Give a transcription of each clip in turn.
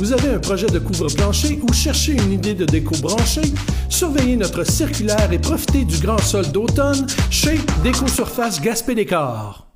Vous avez un projet de couvre-plancher ou cherchez une idée de déco branchée? Surveillez notre circulaire et profitez du grand sol d'automne chez Déco Surface Gaspé Décor.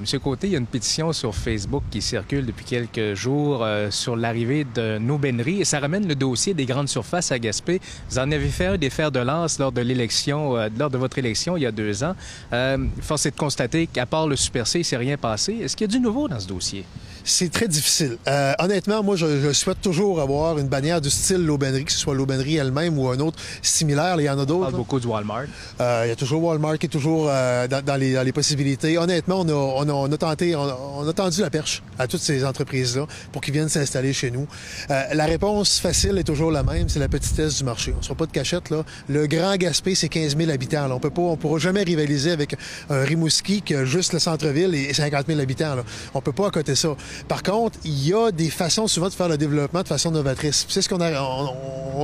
Monsieur Côté, il y a une pétition sur Facebook qui circule depuis quelques jours euh, sur l'arrivée d'une aubainerie et ça ramène le dossier des grandes surfaces à Gaspé. Vous en avez fait un des fers de lance lors de l'élection, euh, lors de votre élection il y a deux ans. Euh, force est de constater qu'à part le Super C, il s'est rien passé. Est-ce qu'il y a du nouveau dans ce dossier? C'est très difficile. Euh, honnêtement, moi, je, je souhaite toujours avoir une bannière du style l'aubainerie, que ce soit l'aubainerie elle-même ou un autre similaire. Il y en a On d'autres. parle là. beaucoup du Walmart. Euh, il y a toujours Walmart qui est toujours euh, dans, dans les, dans les possibilités. Honnêtement, on a, on a, on a tenté, on a, on a tendu la perche à toutes ces entreprises-là pour qu'ils viennent s'installer chez nous. Euh, la réponse facile est toujours la même, c'est la petitesse du marché. On ne sera pas de cachette, là. Le Grand Gaspé, c'est 15 000 habitants. Là. On peut pas, on pourra jamais rivaliser avec un Rimouski qui a juste le centre-ville et 50 000 habitants. Là. On peut pas accoter ça. Par contre, il y a des façons souvent de faire le développement de façon novatrice. C'est ce qu'on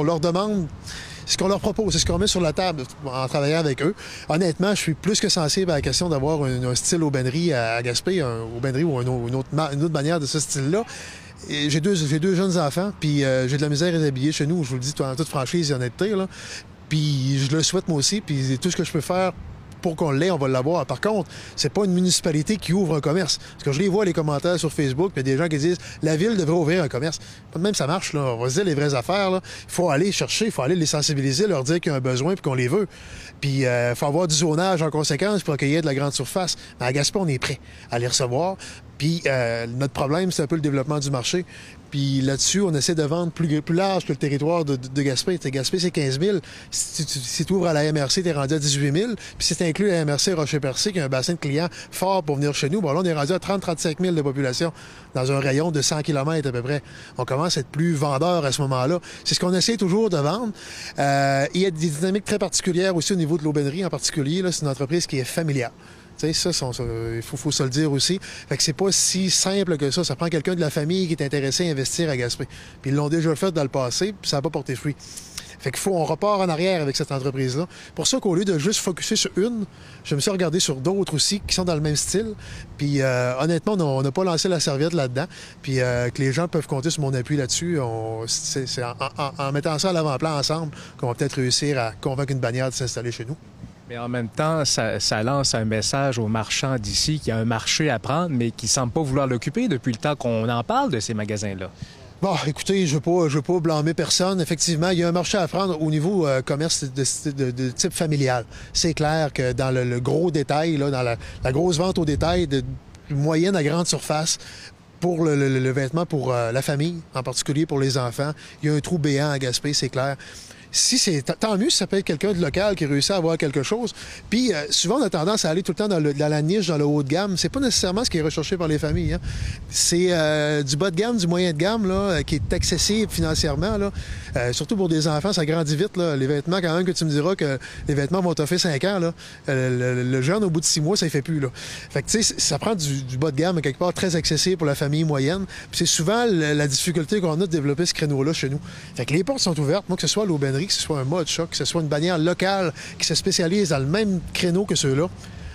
leur demande ce qu'on leur propose, c'est ce qu'on met sur la table en travaillant avec eux. Honnêtement, je suis plus que sensible à la question d'avoir un, un style aubainerie à, à Gaspé, un aubainerie ou un- une, autre, manière de ce style-là. J'ai deux, jeunes enfants, puis euh, j'ai de la misère à les habiller chez nous, je vous le dis en toute franchise et honnêteté. Puis je le souhaite moi aussi, puis tout ce que je peux faire pour qu'on l'ait, on va l'avoir. Par contre, c'est pas une municipalité qui ouvre un commerce. Parce que je les vois les commentaires sur Facebook, il y a des gens qui disent la ville devrait ouvrir un commerce. Pas de même ça marche là. On va dire les vraies affaires. Il faut aller chercher, il faut aller les sensibiliser, leur dire qu'il y a un besoin puis qu'on les veut. Puis il faut avoir du zonage en conséquence pour accueillir de la grande surface. Mais à Gaspé, on est prêt à les recevoir. Puis euh, notre problème, c'est un peu le développement du marché. Puis là-dessus, on essaie de vendre plus, large que le territoire de, Gaspé. Gaspé, c'est 15 000. Si tu, tu ouvres à la MRC, t'es rendu à 18 000. Puis si tu inclus la MRC Rocher-Percé, qui a un bassin de clients fort pour venir chez nous, bon là, on est rendu à 30-35 000 de population dans un rayon de 100 km à peu près. On commence à être plus vendeur à ce moment-là. C'est ce qu'on essaie toujours de vendre. Euh, il y a des dynamiques très particulières aussi au niveau de l'aubainerie en particulier. C'est une entreprise qui est familiale. Ça, il faut, faut se le dire aussi. Fait que c'est pas si simple que ça. Ça prend quelqu'un de la famille qui est intéressé à investir à Gaspé. Puis ils l'ont déjà fait dans le passé, puis ça n'a pas porté fruit. Fait qu'il faut, on repart en arrière avec cette entreprise-là. Pour ça qu'au lieu de juste focuser sur une, je me suis regardé sur d'autres aussi qui sont dans le même style. Puis euh, honnêtement, on n'a- pas lancé la serviette là-dedans. Puis euh, que les gens peuvent compter sur mon appui là-dessus. C'est en, mettant ça à l'avant-plan ensemble qu'on va peut-être réussir à convaincre une bannière de s'installer chez nous. Mais en même temps, ça, ça lance un message aux marchands d'ici qu'il y a un marché à prendre, mais qui ne semblent pas vouloir l'occuper depuis le temps qu'on en parle de ces magasins-là. Bon, écoutez, je ne veux, pas- blâmer personne. Effectivement, il y a un marché à prendre au niveau euh, commerce de, type familial. C'est clair que dans le, gros détail, là, dans la, grosse vente au détail de moyenne à grande surface, pour le vêtement pour euh, la famille, en particulier pour les enfants, il y a un trou béant à Gaspé, c'est clair. Si c'est tant mieux si ça peut être quelqu'un de local qui réussit à avoir quelque chose. Puis euh, souvent on a tendance à aller tout le temps dans, la niche, dans le haut de gamme. C'est pas nécessairement ce qui est recherché par les familles. hein. C'est euh, du bas de gamme, du moyen de gamme là, euh, qui est accessible financièrement. Surtout pour des enfants, ça grandit vite. Les vêtements, quand même, que tu me diras que les vêtements vont t'offrir 5 ans. Le, jeune, au bout de 6 mois, ça ne fait plus. Fait que tu sais, ça prend du, bas de gamme, quelque part très accessible pour la famille moyenne. Puis c'est souvent la, difficulté qu'on a de développer ce créneau-là chez nous. Fait que les portes sont ouvertes. Moi, que ce soit l'aubainerie, que ce soit un mode choc, que ce soit une bannière locale qui se spécialise dans le même créneau que ceux-là,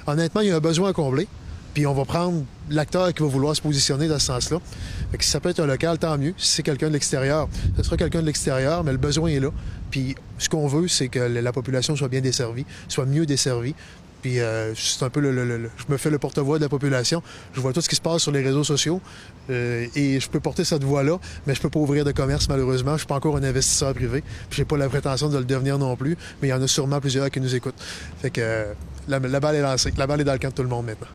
honnêtement, il y a un besoin à combler. Puis on va prendre l'acteur qui va vouloir se positionner dans ce sens-là. Si ça peut être un local, tant mieux. Si c'est quelqu'un de l'extérieur, ce sera quelqu'un de l'extérieur, mais le besoin est là. Puis ce qu'on veut, c'est que la population soit bien desservie, soit mieux desservie. Puis euh, c'est un peu le, le- le- Je me fais le porte-voix de la population. Je vois tout ce qui se passe sur les réseaux sociaux euh, et je peux porter cette voix-là, mais je peux pas ouvrir de commerce malheureusement. Je suis pas encore un investisseur privé. J'ai pas la prétention de le devenir non plus, mais il y en a sûrement plusieurs qui nous écoutent. Fait que euh, la, la balle est lancée. La balle est dans le camp de tout le monde maintenant.